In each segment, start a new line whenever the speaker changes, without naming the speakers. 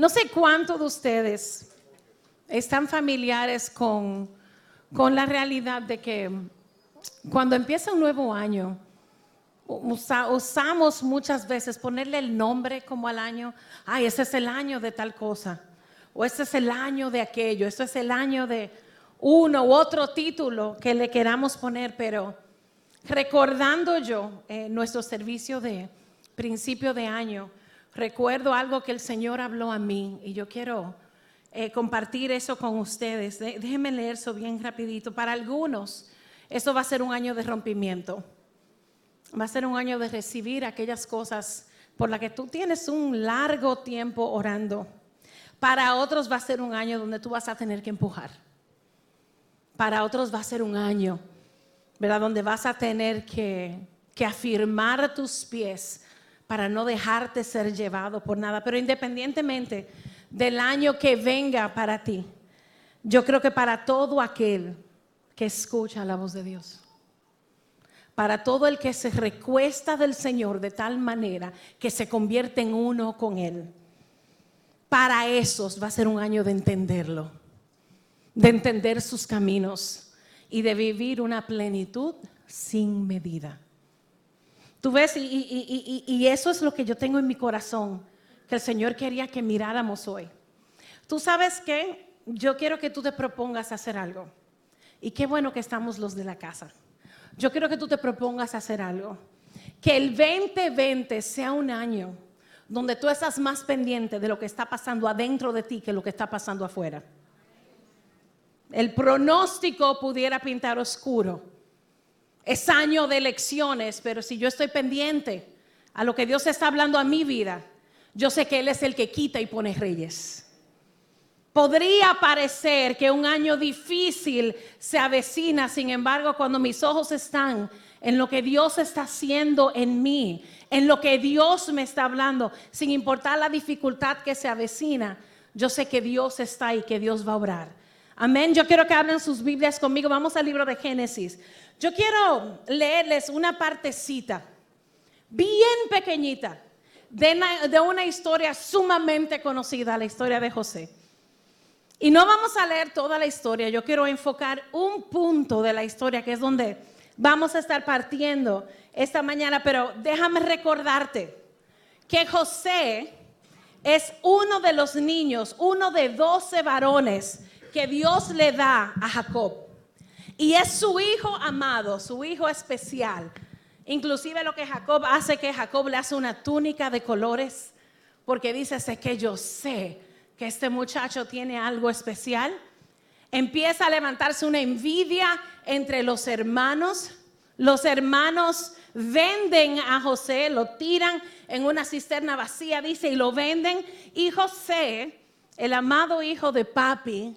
No sé cuántos de ustedes están familiares con, con la realidad de que cuando empieza un nuevo año, usamos muchas veces ponerle el nombre como al año, ay, ese es el año de tal cosa, o ese es el año de aquello, ese es el año de uno u otro título que le queramos poner, pero recordando yo eh, nuestro servicio de principio de año, recuerdo algo que el Señor habló a mí y yo quiero eh, compartir eso con ustedes. Déjenme leer eso bien rapidito. Para algunos, eso va a ser un año de rompimiento. Va a ser un año de recibir aquellas cosas por las que tú tienes un largo tiempo orando. Para otros va a ser un año donde tú vas a tener que empujar. Para otros va a ser un año, ¿verdad? Donde vas a tener que, que afirmar tus pies para no dejarte ser llevado por nada. Pero independientemente del año que venga para ti, yo creo que para todo aquel que escucha la voz de Dios, para todo el que se recuesta del Señor de tal manera que se convierte en uno con Él, para esos va a ser un año de entenderlo, de entender sus caminos y de vivir una plenitud sin medida. Tú ves, y, eso es lo que yo tengo en mi corazón, que el Señor quería que miráramos hoy. Tú sabes que yo quiero que tú te propongas hacer algo. Y qué bueno que estamos los de la casa. Yo quiero que tú te propongas hacer algo. Que el 2020 sea un año donde tú estás más pendiente de lo que está pasando adentro de ti que lo que está pasando afuera. El pronóstico pudiera pintar oscuro es año de elecciones, pero si yo estoy pendiente a lo que Dios está hablando a mi vida, yo sé que Él es el que quita y pone reyes. Podría parecer que un año difícil se avecina, sin embargo, cuando mis ojos están en lo que Dios está haciendo en mí, en lo que Dios me está hablando, sin importar la dificultad que se avecina, yo sé que Dios está ahí, que Dios va a obrar. Amén. Yo quiero que abran sus Biblias conmigo. Vamos al libro de Génesis. Yo quiero leerles una partecita, bien pequeñita, de una, historia sumamente conocida, la historia de José. Y no vamos a leer toda la historia, yo quiero enfocar un punto de la historia, que es donde vamos a estar partiendo esta mañana, pero déjame recordarte que José es uno de los niños, uno de doce varones que Dios le da a Jacob. Y es su hijo amado, su hijo especial. Inclusive lo que Jacob hace, que Jacob le hace una túnica de colores, porque dice, sé que yo sé que este muchacho tiene algo especial. Empieza a levantarse una envidia entre los hermanos. Los hermanos venden a José, lo tiran en una cisterna vacía, dice, y lo venden. Y José, el amado hijo de papi,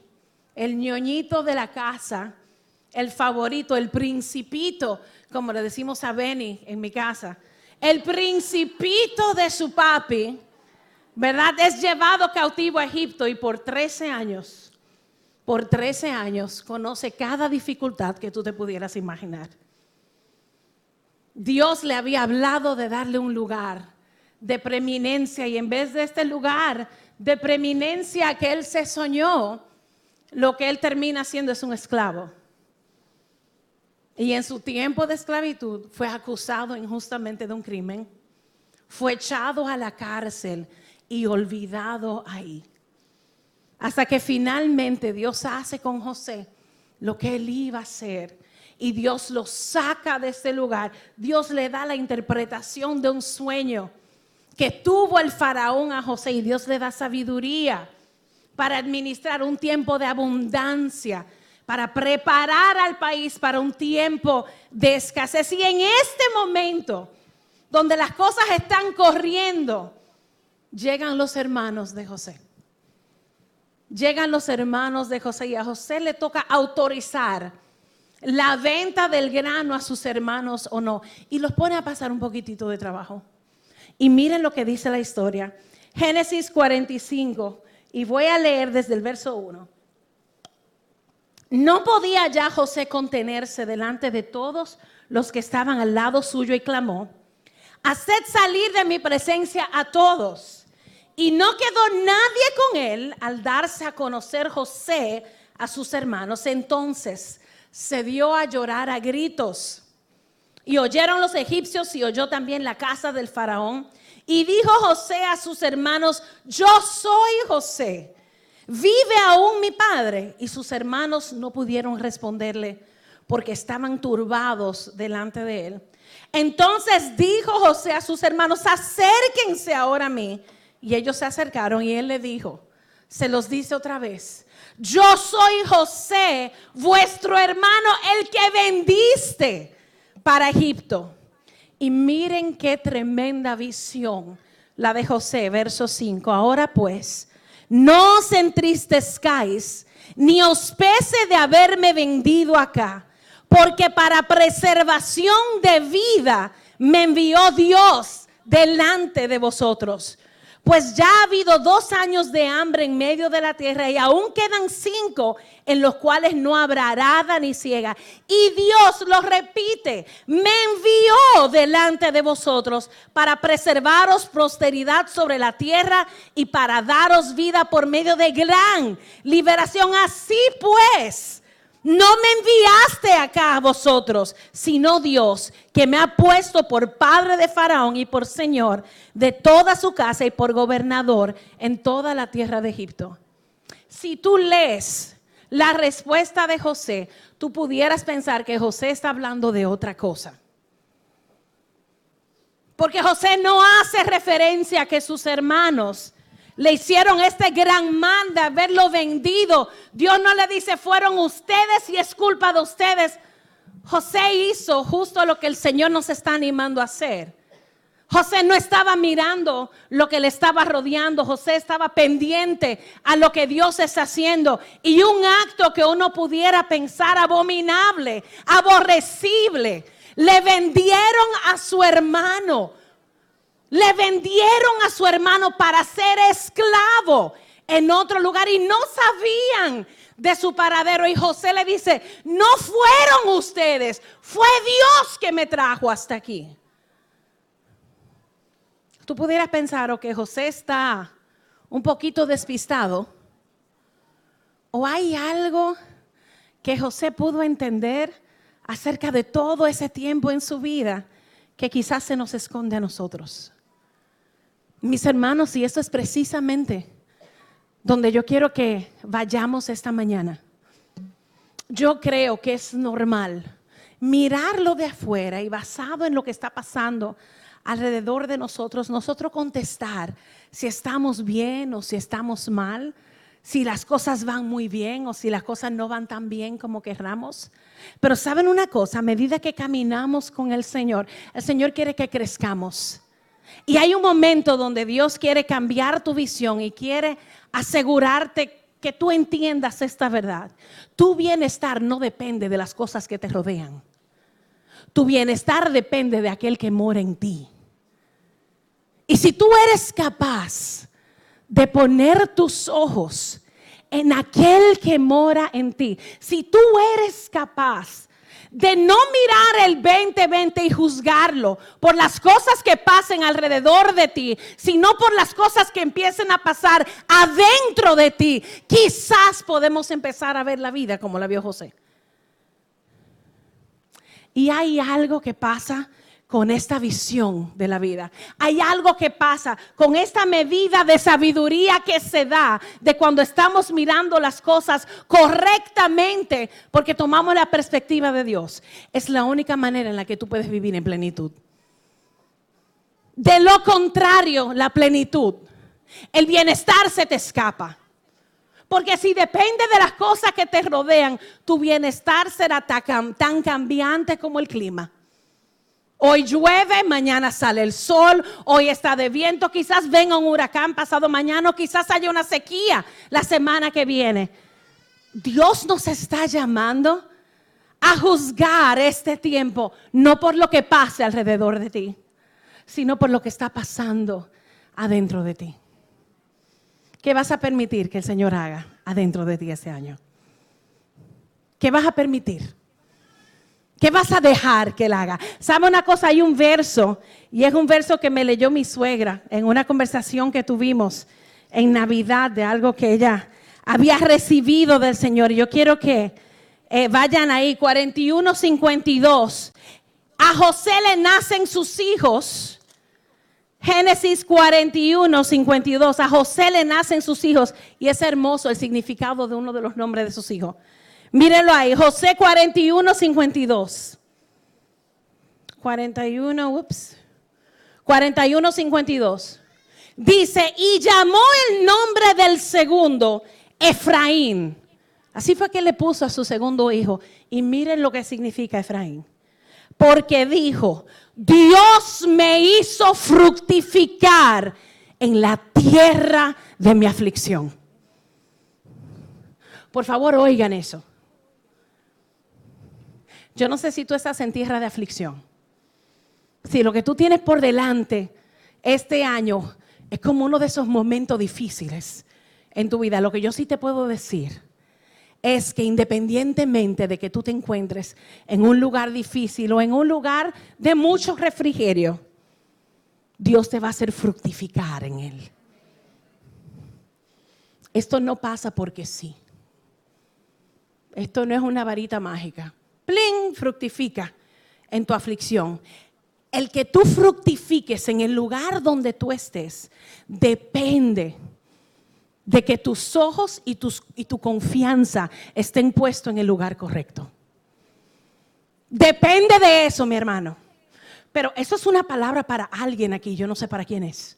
el ñoñito de la casa, el favorito, el principito, como le decimos a Benny en mi casa, el principito de su papi, ¿verdad? Es llevado cautivo a Egipto y por 13 años, por 13 años conoce cada dificultad que tú te pudieras imaginar. Dios le había hablado de darle un lugar de preeminencia y en vez de este lugar de preeminencia que él se soñó, lo que él termina siendo es un esclavo. Y en su tiempo de esclavitud fue acusado injustamente de un crimen, fue echado a la cárcel y olvidado ahí. Hasta que finalmente Dios hace con José lo que él iba a hacer y Dios lo saca de ese lugar. Dios le da la interpretación de un sueño que tuvo el faraón a José y Dios le da sabiduría para administrar un tiempo de abundancia para preparar al país para un tiempo de escasez. Y en este momento, donde las cosas están corriendo, llegan los hermanos de José. Llegan los hermanos de José y a José le toca autorizar la venta del grano a sus hermanos o no. Y los pone a pasar un poquitito de trabajo. Y miren lo que dice la historia. Génesis 45. Y voy a leer desde el verso 1. No podía ya José contenerse delante de todos los que estaban al lado suyo y clamó, haced salir de mi presencia a todos. Y no quedó nadie con él al darse a conocer José a sus hermanos. Entonces se dio a llorar a gritos. Y oyeron los egipcios y oyó también la casa del faraón. Y dijo José a sus hermanos, yo soy José. ¿Vive aún mi padre? Y sus hermanos no pudieron responderle porque estaban turbados delante de él. Entonces dijo José a sus hermanos, acérquense ahora a mí. Y ellos se acercaron y él le dijo, se los dice otra vez, yo soy José, vuestro hermano, el que vendiste para Egipto. Y miren qué tremenda visión la de José, verso 5. Ahora pues, no os entristezcáis, ni os pese de haberme vendido acá, porque para preservación de vida me envió Dios delante de vosotros. Pues ya ha habido dos años de hambre en medio de la tierra y aún quedan cinco en los cuales no habrá arada ni ciega. Y Dios lo repite, me envió delante de vosotros para preservaros prosperidad sobre la tierra y para daros vida por medio de gran liberación. Así pues no me enviaste acá a vosotros, sino Dios, que me ha puesto por padre de Faraón y por señor de toda su casa y por gobernador en toda la tierra de Egipto. Si tú lees la respuesta de José, tú pudieras pensar que José está hablando de otra cosa. Porque José no hace referencia a que sus hermanos le hicieron este gran mal de haberlo vendido. Dios no le dice, fueron ustedes y es culpa de ustedes. José hizo justo lo que el Señor nos está animando a hacer. José no estaba mirando lo que le estaba rodeando, José estaba pendiente a lo que Dios está haciendo. Y un acto que uno pudiera pensar abominable, aborrecible, le vendieron a su hermano le vendieron a su hermano para ser esclavo en otro lugar y no sabían de su paradero. Y José le dice, no fueron ustedes, fue Dios que me trajo hasta aquí. Tú pudieras pensar o que José está un poquito despistado o hay algo que José pudo entender acerca de todo ese tiempo en su vida que quizás se nos esconde a nosotros. Mis hermanos, y esto es precisamente donde yo quiero que vayamos esta mañana. Yo creo que es normal mirarlo de afuera y basado en lo que está pasando alrededor de nosotros, nosotros contestar si estamos bien o si estamos mal, si las cosas van muy bien o si las cosas no van tan bien como querramos. Pero saben una cosa, a medida que caminamos con el Señor, el Señor quiere que crezcamos. Y hay un momento donde Dios quiere cambiar tu visión y quiere asegurarte que tú entiendas esta verdad. Tu bienestar no depende de las cosas que te rodean. Tu bienestar depende de aquel que mora en ti. Y si tú eres capaz de poner tus ojos en aquel que mora en ti, si tú eres capaz de no mirar el 2020 y juzgarlo por las cosas que pasen alrededor de ti, sino por las cosas que empiecen a pasar adentro de ti, quizás podemos empezar a ver la vida como la vio José. Y hay algo que pasa con esta visión de la vida. Hay algo que pasa con esta medida de sabiduría que se da de cuando estamos mirando las cosas correctamente porque tomamos la perspectiva de Dios. Es la única manera en la que tú puedes vivir en plenitud. De lo contrario, la plenitud, el bienestar se te escapa. Porque si depende de las cosas que te rodean, tu bienestar será tan cambiante como el clima. Hoy llueve, mañana sale el sol, hoy está de viento, quizás venga un huracán pasado mañana, quizás haya una sequía la semana que viene. Dios nos está llamando a juzgar este tiempo, no por lo que pase alrededor de ti, sino por lo que está pasando adentro de ti. ¿Qué vas a permitir que el Señor haga adentro de ti este año? ¿Qué vas a permitir? ¿Qué vas a dejar que él haga? ¿Sabe una cosa? Hay un verso, y es un verso que me leyó mi suegra en una conversación que tuvimos en Navidad de algo que ella había recibido del Señor. Yo quiero que eh, vayan ahí, 41, 52. A José le nacen sus hijos. Génesis 41, 52. A José le nacen sus hijos. Y es hermoso el significado de uno de los nombres de sus hijos. Mírenlo ahí, José 41, 52. 41, ups. 41, 52. Dice, y llamó el nombre del segundo Efraín. Así fue que le puso a su segundo hijo. Y miren lo que significa Efraín. Porque dijo, Dios me hizo fructificar en la tierra de mi aflicción. Por favor, oigan eso. Yo no sé si tú estás en tierra de aflicción. Si lo que tú tienes por delante este año es como uno de esos momentos difíciles en tu vida, lo que yo sí te puedo decir es que independientemente de que tú te encuentres en un lugar difícil o en un lugar de mucho refrigerio, Dios te va a hacer fructificar en él. Esto no pasa porque sí. Esto no es una varita mágica. Plin, fructifica en tu aflicción. El que tú fructifiques en el lugar donde tú estés depende de que tus ojos y, y tu confianza estén puestos en el lugar correcto. Depende de eso, mi hermano. Pero eso es una palabra para alguien aquí, yo no sé para quién es.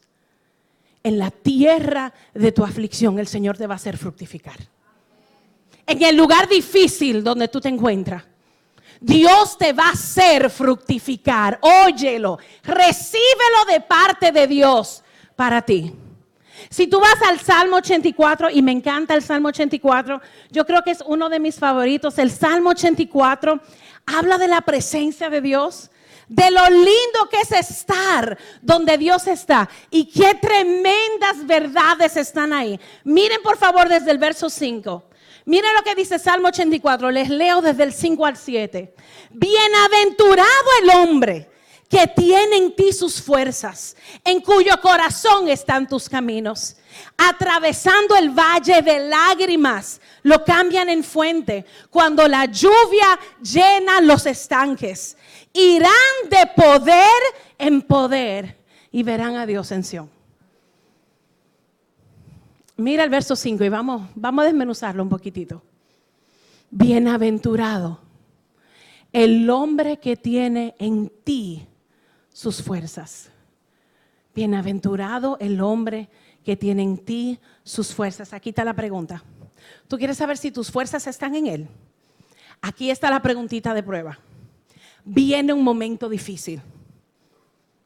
En la tierra de tu aflicción el Señor te va a hacer fructificar. En el lugar difícil donde tú te encuentras, Dios te va a hacer fructificar. Óyelo, recíbelo de parte de Dios para ti. Si tú vas al Salmo 84, y me encanta el Salmo 84, yo creo que es uno de mis favoritos, el Salmo 84 habla de la presencia de Dios, de lo lindo que es estar donde Dios está y qué tremendas verdades están ahí. Miren por favor desde el verso 5. Miren lo que dice Salmo 84, les leo desde el 5 al 7. Bienaventurado el hombre que tiene en ti sus fuerzas, en cuyo corazón están tus caminos. Atravesando el valle de lágrimas, lo cambian en fuente. Cuando la lluvia llena los estanques, irán de poder en poder y verán a Dios en Sion. Mira el verso 5 y vamos, vamos a desmenuzarlo un poquitito. Bienaventurado el hombre que tiene en ti sus fuerzas. Bienaventurado el hombre que tiene en ti sus fuerzas. Aquí está la pregunta. ¿Tú quieres saber si tus fuerzas están en Él? Aquí está la preguntita de prueba. Viene un momento difícil.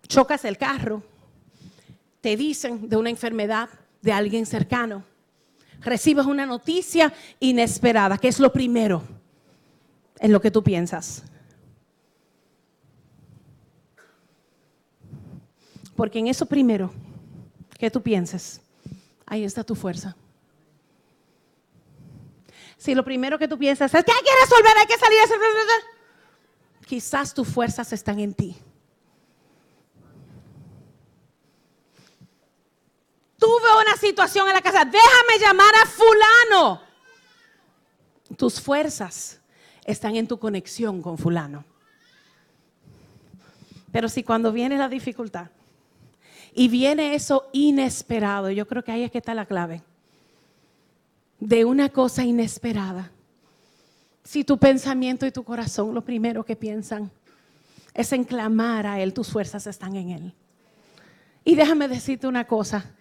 Chocas el carro, te dicen de una enfermedad de alguien cercano, recibes una noticia inesperada, que es lo primero en lo que tú piensas. Porque en eso primero que tú pienses, ahí está tu fuerza. Si lo primero que tú piensas es que hay que resolver, hay que salir, quizás tus fuerzas están en ti. Tuve una situación en la casa, déjame llamar a fulano. Tus fuerzas están en tu conexión con fulano. Pero si cuando viene la dificultad, y viene eso inesperado. Yo creo que ahí es que está la clave. De una cosa inesperada. Si tu pensamiento y tu corazón lo primero que piensan es en clamar a Él, tus fuerzas están en Él. Y déjame decirte una cosa,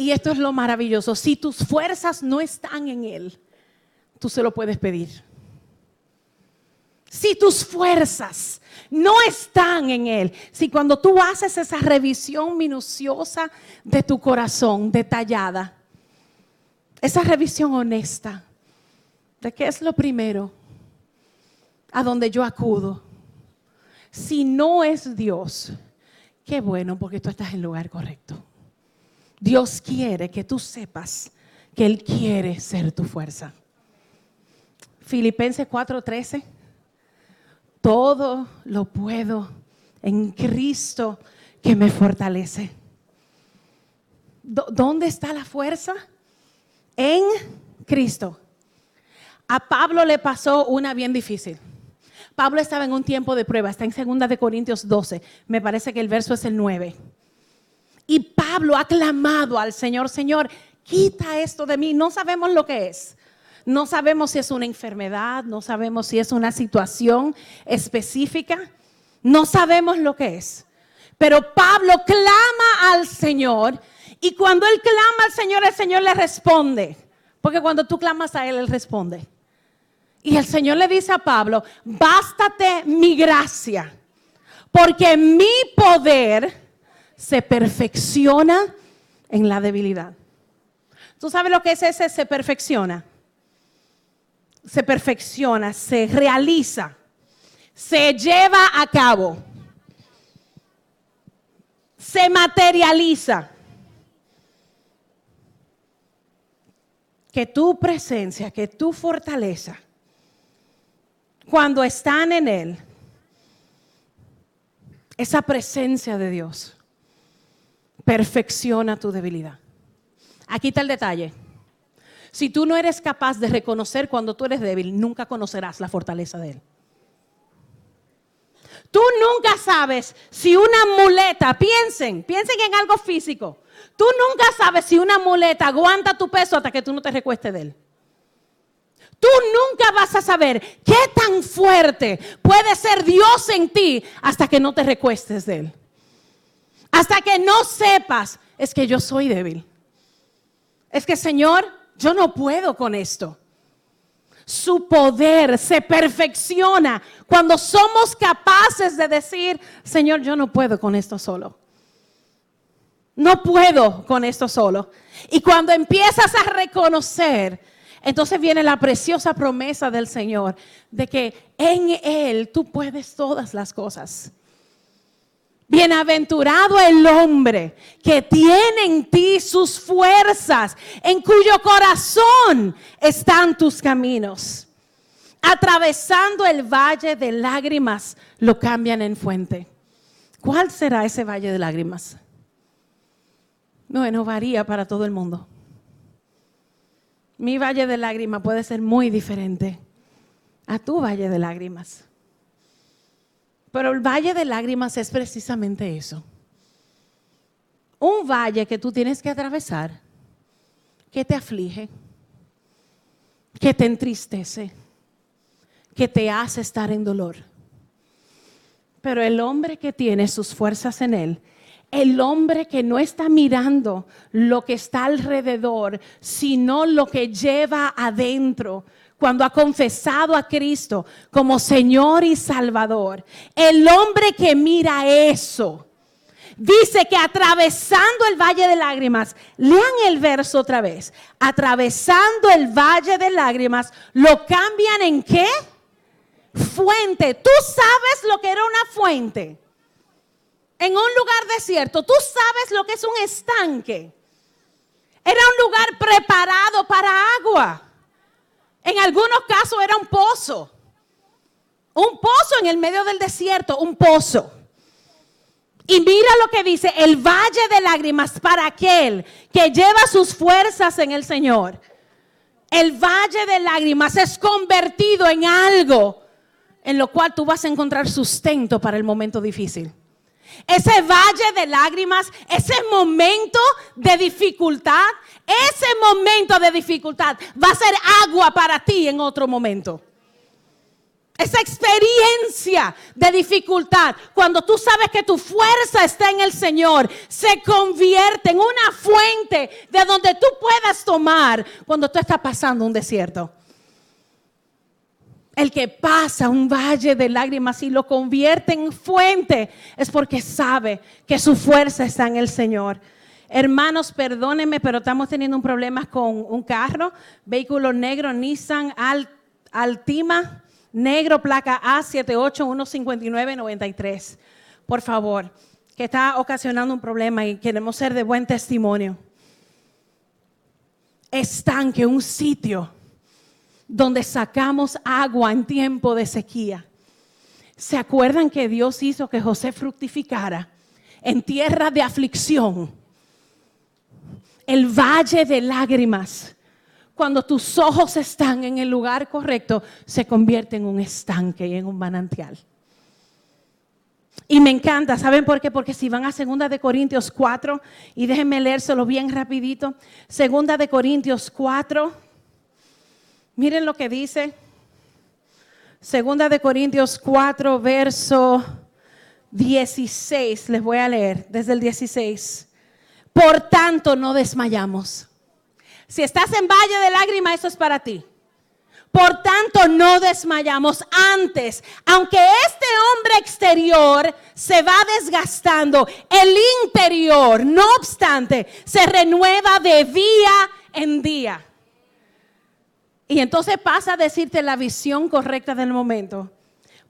y esto es lo maravilloso, si tus fuerzas no están en Él, tú se lo puedes pedir. Si tus fuerzas no están en Él, si cuando tú haces esa revisión minuciosa de tu corazón, detallada, esa revisión honesta, de qué es lo primero a donde yo acudo, si no es Dios, qué bueno porque tú estás en el lugar correcto. Dios quiere que tú sepas que Él quiere ser tu fuerza. Filipenses 4:13 todo lo puedo en Cristo que me fortalece. ¿Dónde está la fuerza? En Cristo. A Pablo le pasó una bien difícil. Pablo estaba en un tiempo de prueba, está en 2 de Corintios 12, me parece que el verso es el 9. Y Pablo ha clamado al Señor, Señor, quita esto de mí, no sabemos lo que es. No sabemos si es una enfermedad, no sabemos si es una situación específica, no sabemos lo que es. Pero Pablo clama al Señor y cuando él clama al Señor, el Señor le responde. Porque cuando tú clamas a Él, Él responde. Y el Señor le dice a Pablo, bástate mi gracia, porque mi poder se perfecciona en la debilidad. ¿Tú sabes lo que es ese se perfecciona? Se perfecciona, se realiza, se lleva a cabo, se materializa. Que tu presencia, que tu fortaleza, cuando están en Él, esa presencia de Dios perfecciona tu debilidad. Aquí está el detalle. Si tú no eres capaz de reconocer cuando tú eres débil, nunca conocerás la fortaleza de Él. Tú nunca sabes si una muleta, piensen, piensen en algo físico. Tú nunca sabes si una muleta aguanta tu peso hasta que tú no te recuestes de Él. Tú nunca vas a saber qué tan fuerte puede ser Dios en ti hasta que no te recuestes de Él. Hasta que no sepas, es que yo soy débil. Es que Señor, yo no puedo con esto. Su poder se perfecciona cuando somos capaces de decir, Señor, yo no puedo con esto solo. No puedo con esto solo. Y cuando empiezas a reconocer entonces viene la preciosa promesa del Señor de que en Él tú puedes todas las cosas. Bienaventurado el hombre que tiene en ti sus fuerzas, en cuyo corazón están tus caminos. Atravesando el valle de lágrimas, lo cambian en fuente. ¿Cuál será ese valle de lágrimas? Bueno, varía para todo el mundo mi valle de lágrimas puede ser muy diferente a tu valle de lágrimas. Pero el valle de lágrimas es precisamente eso. Un valle que tú tienes que atravesar, que te aflige, que te entristece, que te hace estar en dolor. Pero el hombre que tiene sus fuerzas en él el hombre que no está mirando lo que está alrededor, sino lo que lleva adentro cuando ha confesado a Cristo como Señor y Salvador. El hombre que mira eso. Dice que atravesando el valle de lágrimas, lean el verso otra vez, atravesando el valle de lágrimas, lo cambian en qué? Fuente. ¿Tú sabes lo que era una fuente? en un lugar desierto, tú sabes lo que es un estanque. Era un lugar preparado para agua. En algunos casos era un pozo. Un pozo en el medio del desierto, un pozo. Y mira lo que dice, el valle de lágrimas para aquel que lleva sus fuerzas en el Señor. El valle de lágrimas es convertido en algo en lo cual tú vas a encontrar sustento para el momento difícil ese valle de lágrimas, ese momento de dificultad, ese momento de dificultad va a ser agua para ti en otro momento. Esa experiencia de dificultad, cuando tú sabes que tu fuerza está en el Señor, se convierte en una fuente de donde tú puedas tomar cuando tú estás pasando un desierto. El que pasa un valle de lágrimas y lo convierte en fuente es porque sabe que su fuerza está en el Señor. Hermanos, perdónenme, pero estamos teniendo un problema con un carro, vehículo negro Nissan Altima, negro, placa A7815993. Por favor, que está ocasionando un problema y queremos ser de buen testimonio. Estanque, un sitio donde sacamos agua en tiempo de sequía. ¿Se acuerdan que Dios hizo que José fructificara en tierra de aflicción? El valle de lágrimas. Cuando tus ojos están en el lugar correcto, se convierte en un estanque y en un manantial. Y me encanta, ¿saben por qué? Porque si van a segunda de Corintios 4, y déjenme leérselo bien rapidito, segunda de Corintios 4, miren lo que dice, segunda de Corintios 4, verso 16, les voy a leer desde el 16. Por tanto, no desmayamos. Si estás en valle de lágrimas, eso es para ti. Por tanto, no desmayamos antes. Aunque este hombre exterior se va desgastando, el interior, no obstante, se renueva de día en día. Y entonces pasa a decirte la visión correcta del momento.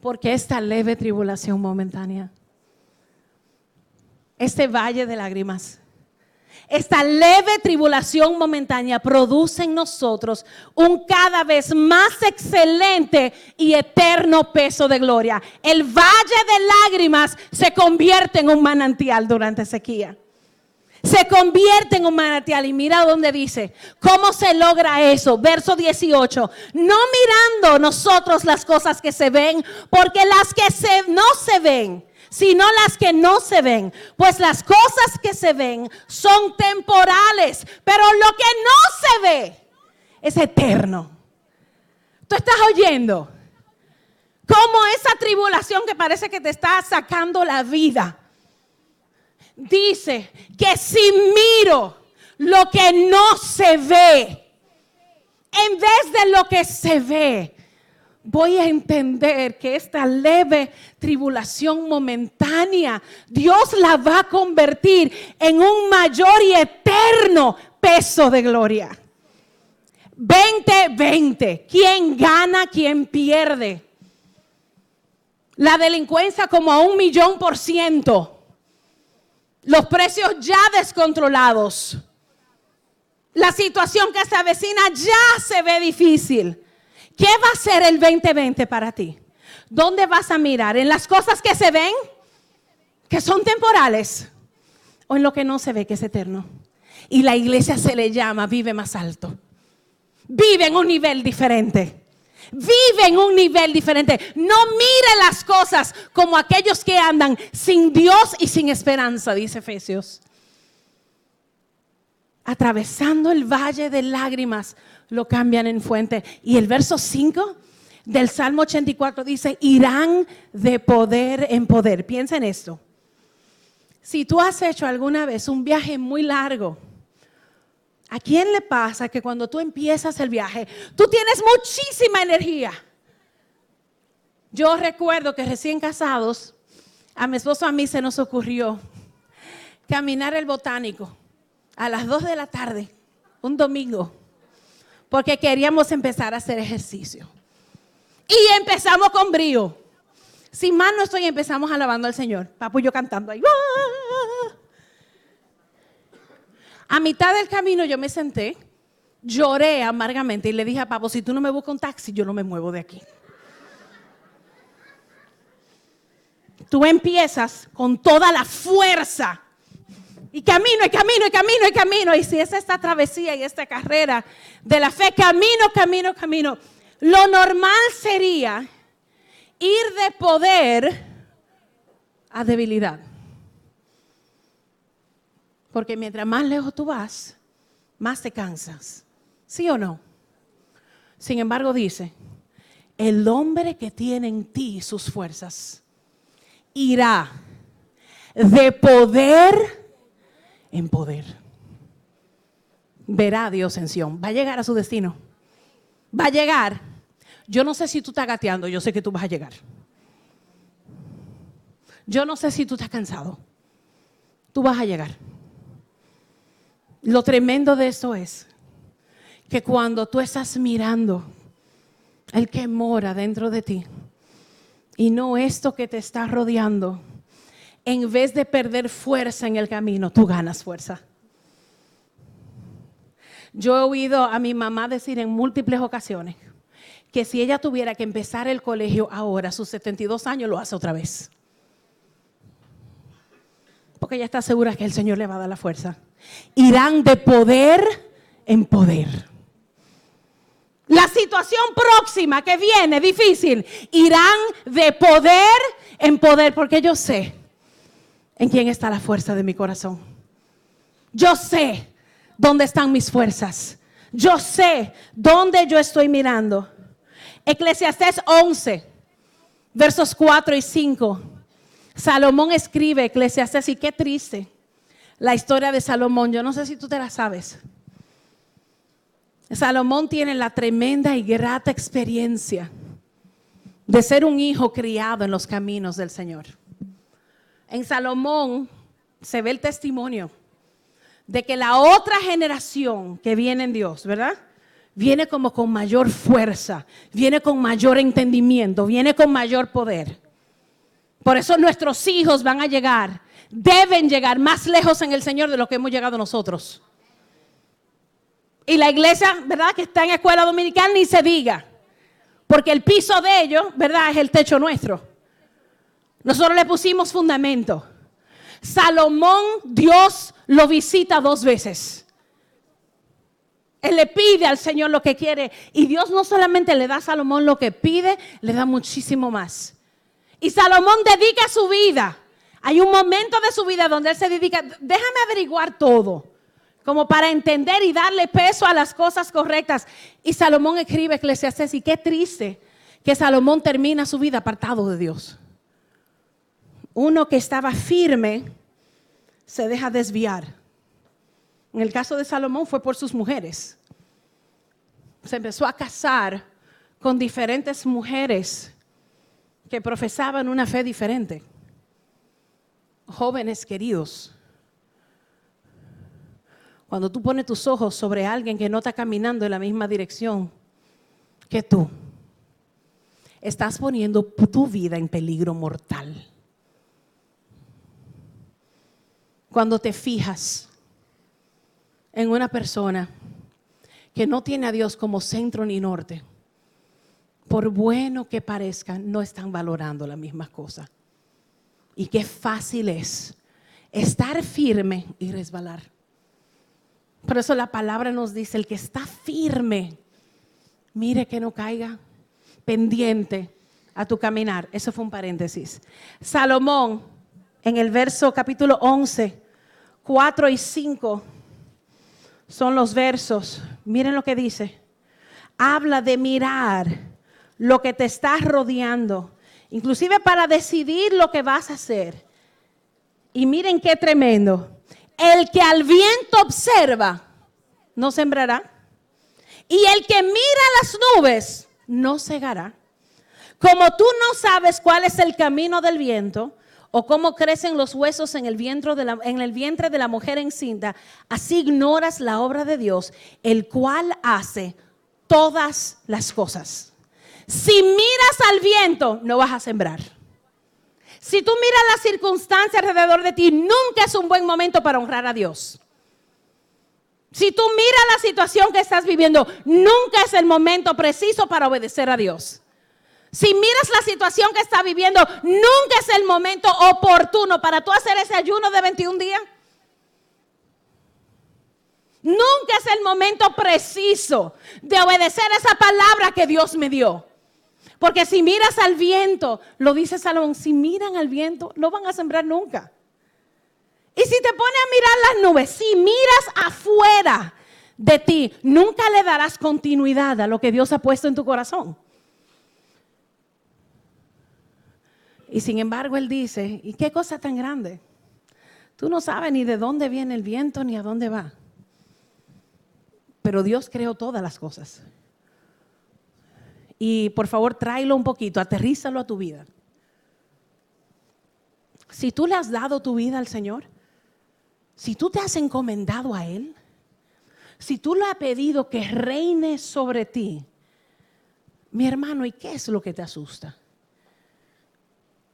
Porque esta leve tribulación momentánea, este valle de lágrimas, esta leve tribulación momentánea produce en nosotros un cada vez más excelente y eterno peso de gloria. El valle de lágrimas se convierte en un manantial durante sequía. Se convierte en un manantial y mira dónde dice, ¿cómo se logra eso? Verso 18, no mirando nosotros las cosas que se ven, porque las que se, no se ven, sino las que no se ven. Pues las cosas que se ven son temporales, pero lo que no se ve es eterno. ¿Tú estás oyendo? Como esa tribulación que parece que te está sacando la vida. Dice que si miro lo que no se ve, en vez de lo que se ve, voy a entender que esta leve tribulación momentánea, Dios la va a convertir en un mayor y eterno peso de gloria. 20-20. ¿Quién gana? ¿Quién pierde? La delincuencia como a un millón por ciento. Los precios ya descontrolados. La situación que se avecina ya se ve difícil. ¿Qué va a ser el 2020 para ti? ¿Dónde vas a mirar? ¿En las cosas que se ven, que son temporales? ¿O en lo que no se ve, que es eterno? Y la iglesia se le llama, vive más alto. Vive en un nivel diferente. Vive en un nivel diferente. No mire las cosas como aquellos que andan sin Dios y sin esperanza, dice Efesios. Atravesando el valle de lágrimas, lo cambian en fuente. Y el verso 5 del Salmo 84 dice, irán de poder en poder. Piensa en esto. Si tú has hecho alguna vez un viaje muy largo, ¿a quién le pasa que cuando tú empiezas el viaje, tú tienes muchísima energía? Yo recuerdo que recién casados, a mi esposo a mí se nos ocurrió caminar el botánico a las 2 de la tarde, un domingo porque queríamos empezar a hacer ejercicio. Y empezamos con brío. Sin más no estoy, empezamos alabando al Señor. Papu y yo cantando ahí. A mitad del camino yo me senté, lloré amargamente y le dije a Papo, si tú no me buscas un taxi, yo no me muevo de aquí. Tú empiezas con toda la fuerza y camino, y camino, y camino, y camino. Y si es esta travesía y esta carrera de la fe, camino, camino, camino. Lo normal sería ir de poder a debilidad. Porque mientras más lejos tú vas, más te cansas. ¿Sí o no? Sin embargo, dice, el hombre que tiene en ti sus fuerzas irá de poder en poder. Verá Dios en Sion. Va a llegar a su destino. Va a llegar. Yo no sé si tú estás gateando, yo sé que tú vas a llegar. Yo no sé si tú estás cansado. Tú vas a llegar. Lo tremendo de eso es que cuando tú estás mirando el que mora dentro de ti y no esto que te está rodeando, en vez de perder fuerza en el camino, tú ganas fuerza. Yo he oído a mi mamá decir en múltiples ocasiones que si ella tuviera que empezar el colegio ahora, a sus 72 años, lo hace otra vez. Porque ella está segura que el Señor le va a dar la fuerza. Irán de poder en poder. La situación próxima que viene, difícil, irán de poder en poder, porque yo sé en quién está la fuerza de mi corazón. Yo sé dónde están mis fuerzas. Yo sé dónde yo estoy mirando. Eclesiastés 11, versos 4 y 5. Salomón escribe Eclesiastés y qué triste la historia de Salomón. Yo no sé si tú te la sabes. Salomón tiene la tremenda y grata experiencia de ser un hijo criado en los caminos del Señor. En Salomón se ve el testimonio de que la otra generación que viene en Dios, ¿verdad? Viene como con mayor fuerza, viene con mayor entendimiento, viene con mayor poder. Por eso nuestros hijos van a llegar, deben llegar más lejos en el Señor de lo que hemos llegado nosotros. Y la iglesia, ¿verdad? Que está en escuela dominical, ni se diga. Porque el piso de ellos, ¿verdad? Es el techo nuestro. Nosotros le pusimos fundamento. Salomón, Dios lo visita dos veces. Él le pide al Señor lo que quiere. Y Dios no solamente le da a Salomón lo que pide, le da muchísimo más. Y Salomón dedica su vida. Hay un momento de su vida donde él se dedica, déjame averiguar todo, como para entender y darle peso a las cosas correctas. Y Salomón escribe Eclesiastes y qué triste que Salomón termina su vida apartado de Dios uno que estaba firme se deja desviar. En el caso de Salomón fue por sus mujeres. Se empezó a casar con diferentes mujeres que profesaban una fe diferente. Jóvenes queridos, cuando tú pones tus ojos sobre alguien que no está caminando en la misma dirección que tú, estás poniendo tu vida en peligro mortal. Cuando te fijas en una persona que no tiene a Dios como centro ni norte, por bueno que parezca, no están valorando las mismas cosas. Y qué fácil es estar firme y resbalar. Por eso la palabra nos dice, el que está firme, mire que no caiga, pendiente a tu caminar. Eso fue un paréntesis. Salomón en el verso capítulo 11, 4 y 5 son los versos. Miren lo que dice. Habla de mirar lo que te está rodeando, inclusive para decidir lo que vas a hacer. Y miren qué tremendo. El que al viento observa, no sembrará. Y el que mira las nubes, no cegará. Como tú no sabes cuál es el camino del viento, o cómo crecen los huesos en el, vientre de la, en el vientre de la mujer encinta, así ignoras la obra de Dios, el cual hace todas las cosas. Si miras al viento, no vas a sembrar. Si tú miras las circunstancias alrededor de ti, nunca es un buen momento para honrar a Dios. Si tú miras la situación que estás viviendo, nunca es el momento preciso para obedecer a Dios. Si miras la situación que está viviendo, nunca es el momento oportuno para tú hacer ese ayuno de 21 días. Nunca es el momento preciso de obedecer esa palabra que Dios me dio. Porque si miras al viento, lo dice Salomón, si miran al viento, no van a sembrar nunca. Y si te pones a mirar las nubes, si miras afuera de ti, nunca le darás continuidad a lo que Dios ha puesto en tu corazón. Y sin embargo él dice, ¿y qué cosa tan grande? Tú no sabes ni de dónde viene el viento ni a dónde va. Pero Dios creó todas las cosas. Y por favor, tráelo un poquito, aterrízalo a tu vida. Si tú le has dado tu vida al Señor, si tú te has encomendado a Él, si tú le has pedido que reine sobre ti, mi hermano, ¿y qué es lo que te asusta?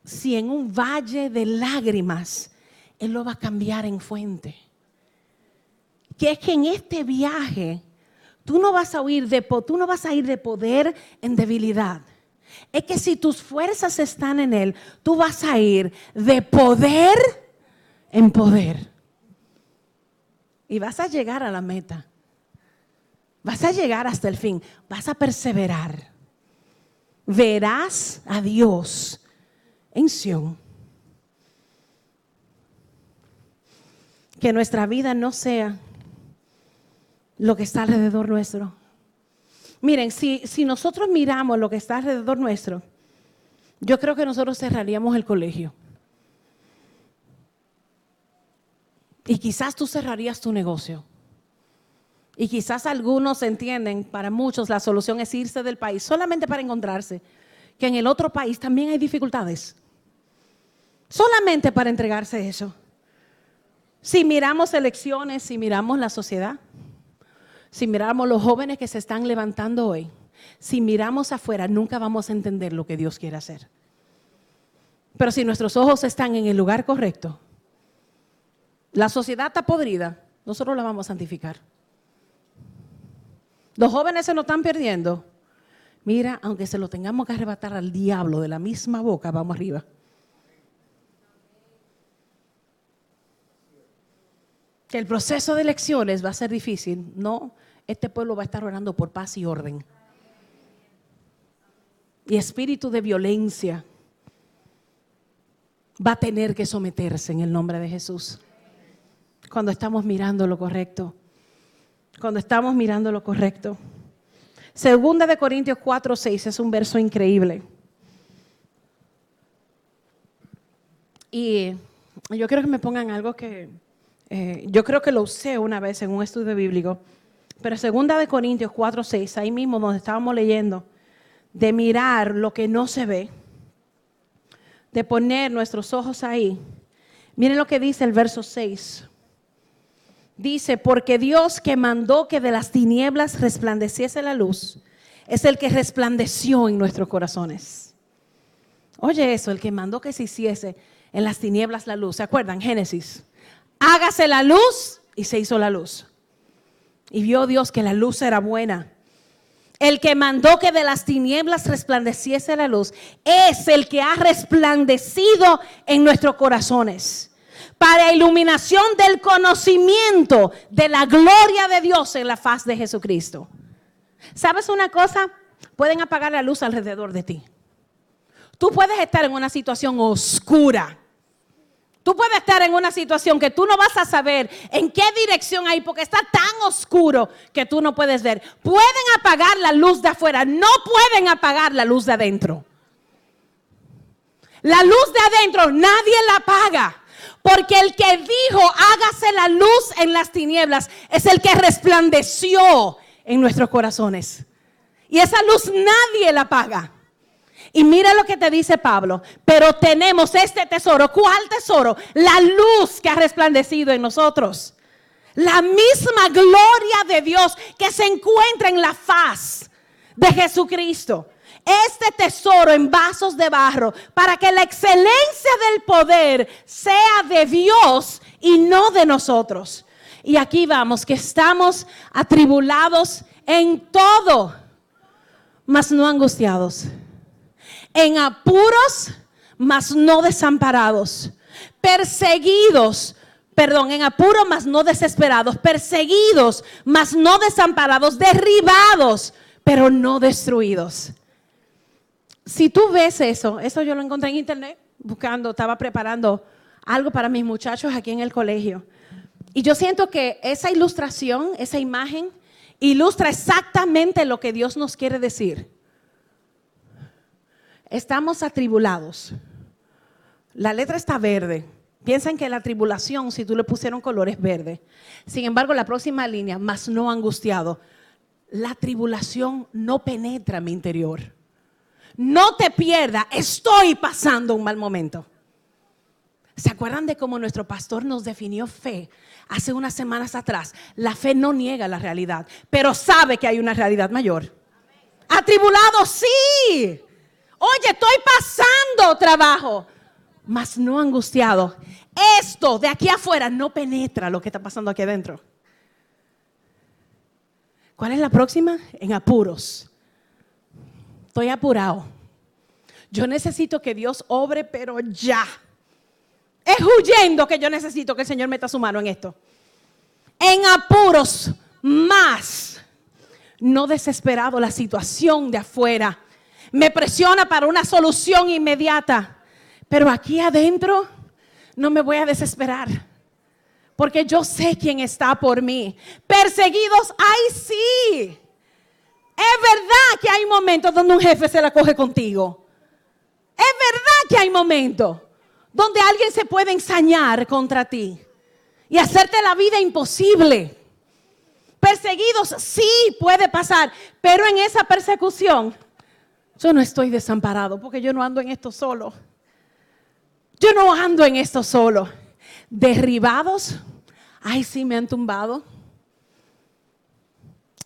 Si en un valle de lágrimas Él lo va a cambiar en fuente. Que es que en este viaje tú no vas a huir de tú no vas a ir de poder en debilidad. Es que si tus fuerzas están en él, tú vas a ir de poder en poder. Y vas a llegar a la meta. Vas a llegar hasta el fin. Vas a perseverar. Verás a Dios Que nuestra vida no sea lo que está alrededor nuestro. Miren, si, si nosotros miramos lo que está alrededor nuestro, yo creo que nosotros cerraríamos el colegio. Y quizás tú cerrarías tu negocio. Y quizás algunos entienden, para muchos la solución es irse del país solamente para encontrarse que en el otro país también hay dificultades. Solamente para entregarse eso. Si miramos elecciones, si miramos la sociedad, si miramos los jóvenes que se están levantando hoy, si miramos afuera, nunca vamos a entender lo que Dios quiere hacer. Pero si nuestros ojos están en el lugar correcto, la sociedad está podrida, nosotros la vamos a santificar. Los jóvenes se nos están perdiendo. Mira, aunque se lo tengamos que arrebatar al diablo de la misma boca, vamos arriba. El proceso de elecciones va a ser difícil. No, este pueblo va a estar orando por paz y orden. Y espíritu de violencia va a tener que someterse en el nombre de Jesús. Cuando estamos mirando lo correcto. Cuando estamos mirando lo correcto. Segunda de Corintios 4, 6 es un verso increíble. Y yo quiero que me pongan algo que eh, yo creo que lo usé una vez en un estudio bíblico. Pero segunda de Corintios 4, 6, ahí mismo donde estábamos leyendo, de mirar lo que no se ve, de poner nuestros ojos ahí. Miren lo que dice el verso 6. Dice, porque Dios que mandó que de las tinieblas resplandeciese la luz, es el que resplandeció en nuestros corazones. Oye eso, el que mandó que se hiciese en las tinieblas la luz. ¿Se acuerdan? Génesis. Hágase la luz y se hizo la luz. Y vio Dios que la luz era buena. El que mandó que de las tinieblas resplandeciese la luz es el que ha resplandecido en nuestros corazones para iluminación del conocimiento de la gloria de Dios en la faz de Jesucristo. ¿Sabes una cosa? Pueden apagar la luz alrededor de ti. Tú puedes estar en una situación oscura Tú puedes estar en una situación que tú no vas a saber en qué dirección hay porque está tan oscuro que tú no puedes ver. Pueden apagar la luz de afuera, no pueden apagar la luz de adentro. La luz de adentro nadie la apaga. Porque el que dijo, hágase la luz en las tinieblas, es el que resplandeció en nuestros corazones. Y esa luz nadie la apaga. Y mira lo que te dice Pablo, pero tenemos este tesoro. ¿Cuál tesoro? La luz que ha resplandecido en nosotros. La misma gloria de Dios que se encuentra en la faz de Jesucristo. Este tesoro en vasos de barro para que la excelencia del poder sea de Dios y no de nosotros. Y aquí vamos, que estamos atribulados en todo, mas no angustiados en apuros, mas no desamparados, perseguidos, perdón, en apuros, mas no desesperados, perseguidos, mas no desamparados, derribados, pero no destruidos. Si tú ves eso, eso yo lo encontré en internet, buscando, estaba preparando algo para mis muchachos aquí en el colegio. Y yo siento que esa ilustración, esa imagen, ilustra exactamente lo que Dios nos quiere decir. Estamos atribulados. La letra está verde. Piensan que la tribulación, si tú le pusieron color, es verde. Sin embargo, la próxima línea, más no angustiado. La tribulación no penetra mi interior. No te pierda, estoy pasando un mal momento. ¿Se acuerdan de cómo nuestro pastor nos definió fe hace unas semanas atrás? La fe no niega la realidad, pero sabe que hay una realidad mayor. Atribulado, sí. Oye, estoy pasando trabajo, mas no angustiado. Esto de aquí afuera no penetra lo que está pasando aquí adentro. ¿Cuál es la próxima? En apuros. Estoy apurado. Yo necesito que Dios obre, pero ya. Es huyendo que yo necesito que el Señor meta su mano en esto. En apuros más. No desesperado la situación de afuera. Me presiona para una solución inmediata. Pero aquí adentro no me voy a desesperar. Porque yo sé quién está por mí. Perseguidos, ay sí. Es verdad que hay momentos donde un jefe se la coge contigo. Es verdad que hay momentos donde alguien se puede ensañar contra ti y hacerte la vida imposible. Perseguidos sí puede pasar, pero en esa persecución yo no estoy desamparado porque yo no ando en esto solo. Yo no ando en esto solo. Derribados, ay sí me han tumbado,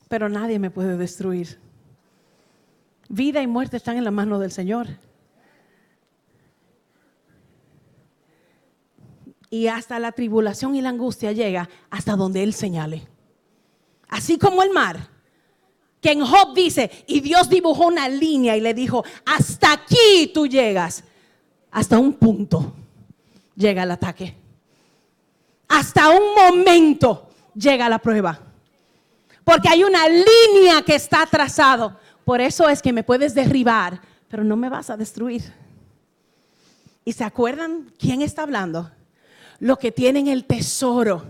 pero nadie me puede destruir. Vida y muerte están en la mano del Señor. y hasta la tribulación y la angustia llega hasta donde Él señale. Así como el mar, que en Job dice, y Dios dibujó una línea y le dijo, hasta aquí tú llegas, hasta un punto llega el ataque. Hasta un momento llega la prueba. Porque hay una línea que está trazado. Por eso es que me puedes derribar, pero no me vas a destruir. ¿Y se acuerdan quién está hablando? los que tienen el tesoro.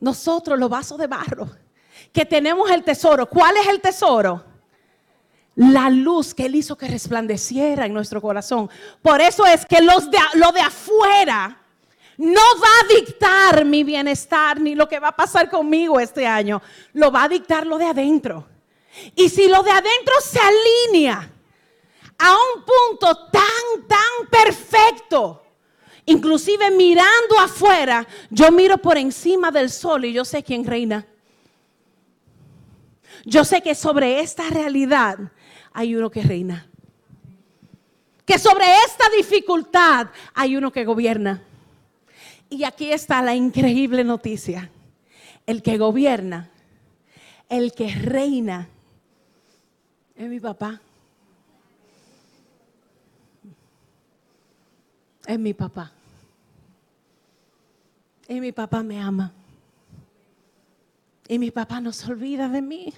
Nosotros, los vasos de barro, que tenemos el tesoro. ¿Cuál es el tesoro? La luz que Él hizo que resplandeciera en nuestro corazón. Por eso es que lo de afuera no va a dictar mi bienestar ni lo que va a pasar conmigo este año. Lo va a dictar lo de adentro. Y si lo de adentro se alinea a un punto tan, tan perfecto, Inclusive mirando afuera, yo miro por encima del sol y yo sé quién reina. Yo sé que sobre esta realidad hay uno que reina. Que sobre esta dificultad hay uno que gobierna. Y aquí está la increíble noticia. El que gobierna, el que reina, es mi papá. Es mi papá. Y mi papá me ama. Y mi papá no se olvida de mí.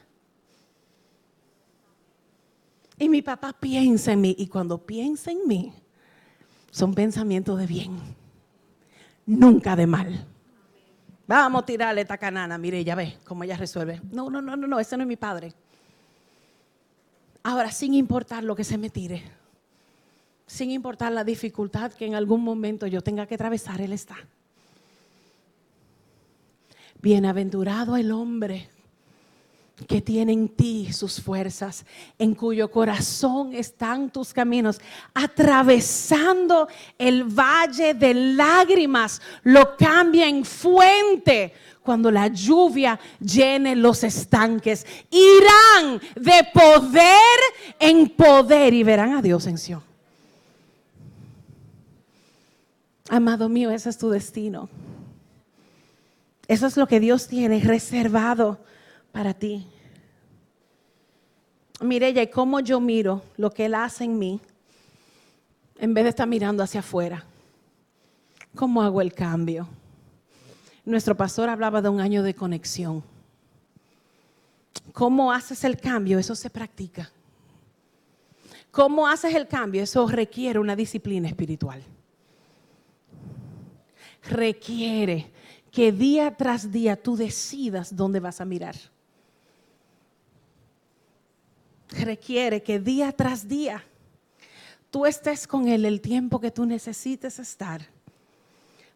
Y mi papá piensa en mí. Y cuando piensa en mí, son pensamientos de bien. Nunca de mal. Vamos a tirarle esta canana. Mire, ya ve cómo ella resuelve. No, no, no, no, no. Ese no es mi padre. Ahora, sin importar lo que se me tire, sin importar la dificultad que en algún momento yo tenga que atravesar, Él está. Bienaventurado el hombre que tiene en ti sus fuerzas, en cuyo corazón están tus caminos, atravesando el valle de lágrimas, lo cambia en fuente cuando la lluvia llene los estanques. Irán de poder en poder y verán a Dios en Sion. Amado mío, ese es tu destino. Eso es lo que Dios tiene reservado para ti. Mire, y cómo yo miro lo que Él hace en mí, en vez de estar mirando hacia afuera. ¿Cómo hago el cambio? Nuestro pastor hablaba de un año de conexión. ¿Cómo haces el cambio? Eso se practica. ¿Cómo haces el cambio? Eso requiere una disciplina espiritual requiere que día tras día tú decidas dónde vas a mirar. Requiere que día tras día tú estés con Él el tiempo que tú necesites estar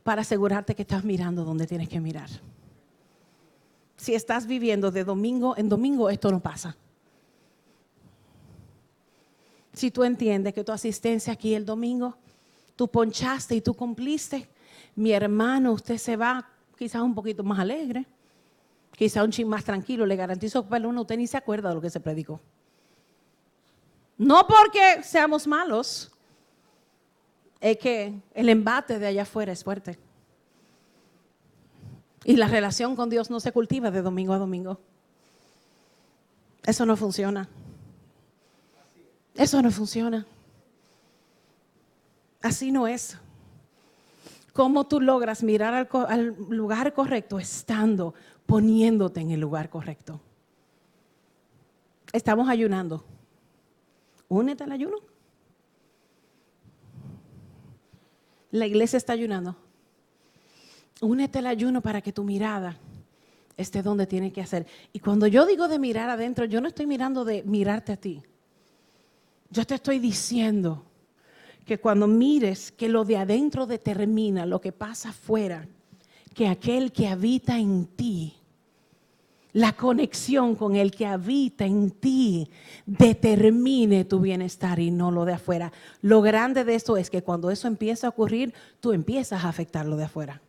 para asegurarte que estás mirando donde tienes que mirar. Si estás viviendo de domingo en domingo, esto no pasa. Si tú entiendes que tu asistencia aquí el domingo, tú ponchaste y tú cumpliste, mi hermano, usted se va quizás un poquito más alegre, quizás un ching más tranquilo. Le garantizo que uno usted ni se acuerda de lo que se predicó. No porque seamos malos, es que el embate de allá afuera es fuerte. Y la relación con Dios no se cultiva de domingo a domingo. Eso no funciona. Eso no funciona. Así no es. ¿Cómo tú logras mirar al, al, lugar correcto estando, poniéndote en el lugar correcto? Estamos ayunando. Únete al ayuno. La iglesia está ayunando. Únete al ayuno para que tu mirada esté donde tiene que hacer. Y cuando yo digo de mirar adentro, yo no estoy mirando de mirarte a ti. Yo te estoy diciendo que cuando mires que lo de adentro determina lo que pasa afuera, que aquel que habita en ti, la conexión con el que habita en ti determine tu bienestar y no lo de afuera. Lo grande de esto es que cuando eso empieza a ocurrir, tú empiezas a afectar lo de afuera.